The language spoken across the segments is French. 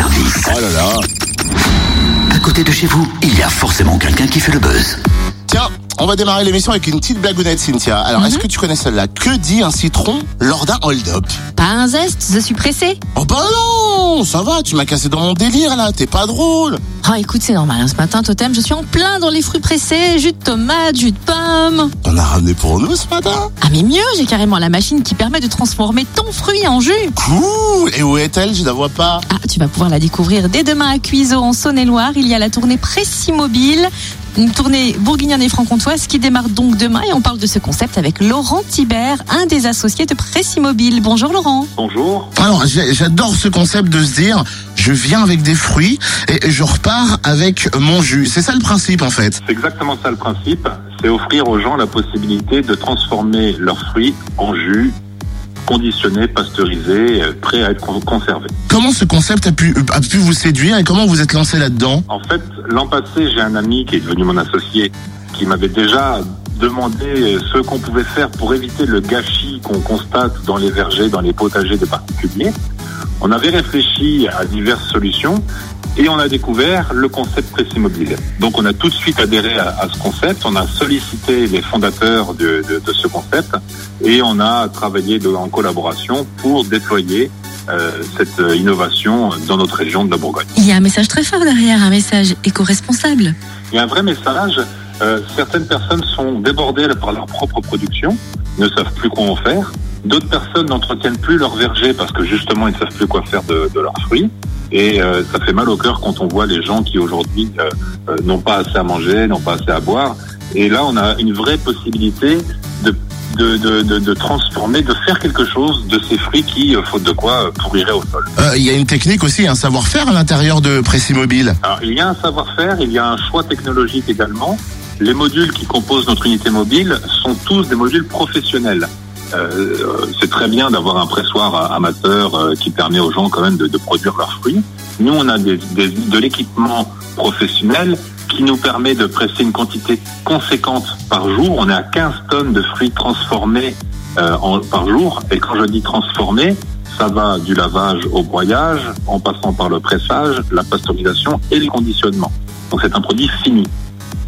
service. Oh là là. À côté de chez vous, il y a forcément quelqu'un qui fait le buzz. Tiens, on va démarrer l'émission avec une petite blagounette, Cynthia. Alors, est-ce que tu connais celle-là? Que dit un citron lors d'un hold-up? Pas un zeste, je suis pressée. Oh bah non Ça va, tu m'as cassé dans mon délire là, t'es pas drôle Oh écoute, c'est normal, hein, ce matin, Totem, je suis en plein dans les fruits pressés, jus de tomate, jus de pomme. On a ramené pour nous ce matin? Ah mais mieux, j'ai carrément la machine qui permet de transformer ton fruit en jus. Cool Et où est-elle? Je la vois pas. Ah, tu vas pouvoir la découvrir dès demain à Cuiseau en Saône-et-Loire. Il y a la tournée Précis Mobile, une tournée bourguignonne et franc-comtoise qui démarre donc demain et on parle de ce concept avec Laurent Thibert, un des associés de Précis Mobile. Bonjour Laurent. Bonjour. Alors, j'adore ce concept de se dire, je viens avec des fruits et je repars avec mon jus. C'est ça le principe en fait. C'est exactement ça le principe. C'est offrir aux gens la possibilité de transformer leurs fruits en jus conditionné, pasteurisé, prêt à être con- conservé. Comment ce concept a pu, a pu vous séduire et comment vous êtes lancé là-dedans? En fait, l'an passé, j'ai un ami qui est devenu mon associé, qui m'avait déjà demandé ce qu'on pouvait faire pour éviter le gâchis qu'on constate dans les vergers, dans les potagers des particuliers. On avait réfléchi à diverses solutions et on a découvert le concept Précis Mobile. Donc on a tout de suite adhéré à, à ce concept, on a sollicité les fondateurs de, de- de ce concept et on a travaillé de- en collaboration pour déployer euh, cette euh, innovation dans notre région de la Bourgogne. Il y a un message très fort derrière, un message éco-responsable. Il y a un vrai message. Euh, certaines personnes sont débordées par leur propre production, ne savent plus quoi en faire. D'autres personnes n'entretiennent plus leur verger parce que justement ils ne savent plus quoi faire de, de leurs fruits. Et euh, ça fait mal au cœur quand on voit les gens qui aujourd'hui euh, euh, n'ont pas assez à manger, n'ont pas assez à boire. Et là, on a une vraie possibilité de, de, de, de, transformer, de faire quelque chose de ces fruits qui, euh, faute de quoi, euh, pourriraient au sol. Euh, Il y a une technique aussi, un savoir-faire à l'intérieur de Précis Mobile. Alors, il y a un savoir-faire, il y a un choix technologique également. Les modules qui composent notre unité mobile sont tous des modules professionnels. Euh, c'est très bien d'avoir un pressoir amateur euh, qui permet aux gens quand même de, produire leurs fruits. Nous, on a de l'équipement professionnel qui nous permet de presser une quantité conséquente par jour. On est à 15 tonnes de fruits transformés euh, par jour. Et quand je dis transformés, ça va du lavage au broyage, en passant par le pressage, la pasteurisation et le conditionnement. Donc c'est un produit fini.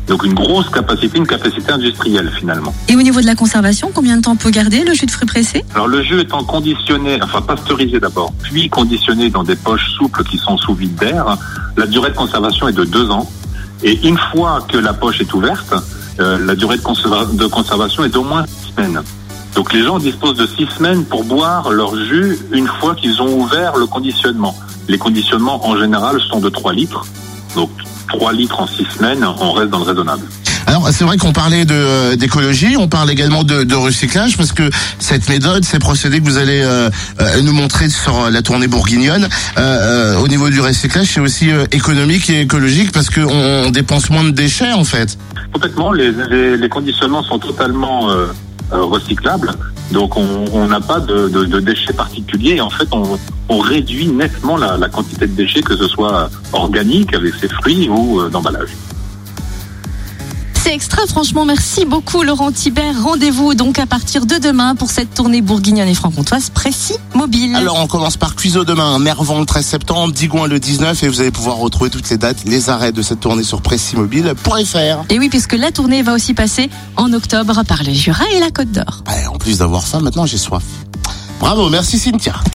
Donc une grosse capacité, une capacité industrielle finalement. Et au niveau de la conservation, combien de temps peut garder le jus de fruits pressés? Alors le jus étant conditionné, enfin pasteurisé d'abord, puis conditionné dans des poches souples qui sont sous vide d'air, la durée de conservation est de deux ans. Et une fois que la poche est ouverte, euh, la durée de, conserva- de conservation est d'au moins six semaines. Donc les gens disposent de six semaines pour boire leur jus une fois qu'ils ont ouvert le conditionnement. Les conditionnements en général sont de 3 litres. Donc 3 litres en six semaines, on reste dans le raisonnable. Alors c'est vrai qu'on parlait de euh, d'écologie, on parle également de, de recyclage parce que cette méthode, ces procédés que vous allez euh, euh, nous montrer sur la tournée bourguignonne, euh, au niveau du recyclage, c'est aussi économique et écologique parce qu'on on dépense moins de déchets en fait. Complètement, les, les, les conditionnements sont totalement recyclables, donc on n'a pas de, déchets particuliers. En fait, on, on réduit nettement la, la quantité de déchets, que ce soit organique avec ses fruits ou euh, d'emballage. C'est extra, franchement, merci beaucoup Laurent Thibert. Rendez-vous donc à partir de demain pour cette tournée bourguignonne et franc-comtoise Précis Mobile. Alors on commence par Cuiseau demain, Mervan le 13 septembre, Digoin le 19 et vous allez pouvoir retrouver toutes les dates, les arrêts de cette tournée sur pressimobile.fr. Et oui, puisque la tournée va aussi passer en octobre par le Jura et la Côte d'Or. Ouais, en plus d'avoir faim, maintenant j'ai soif. Bravo, merci Cynthia.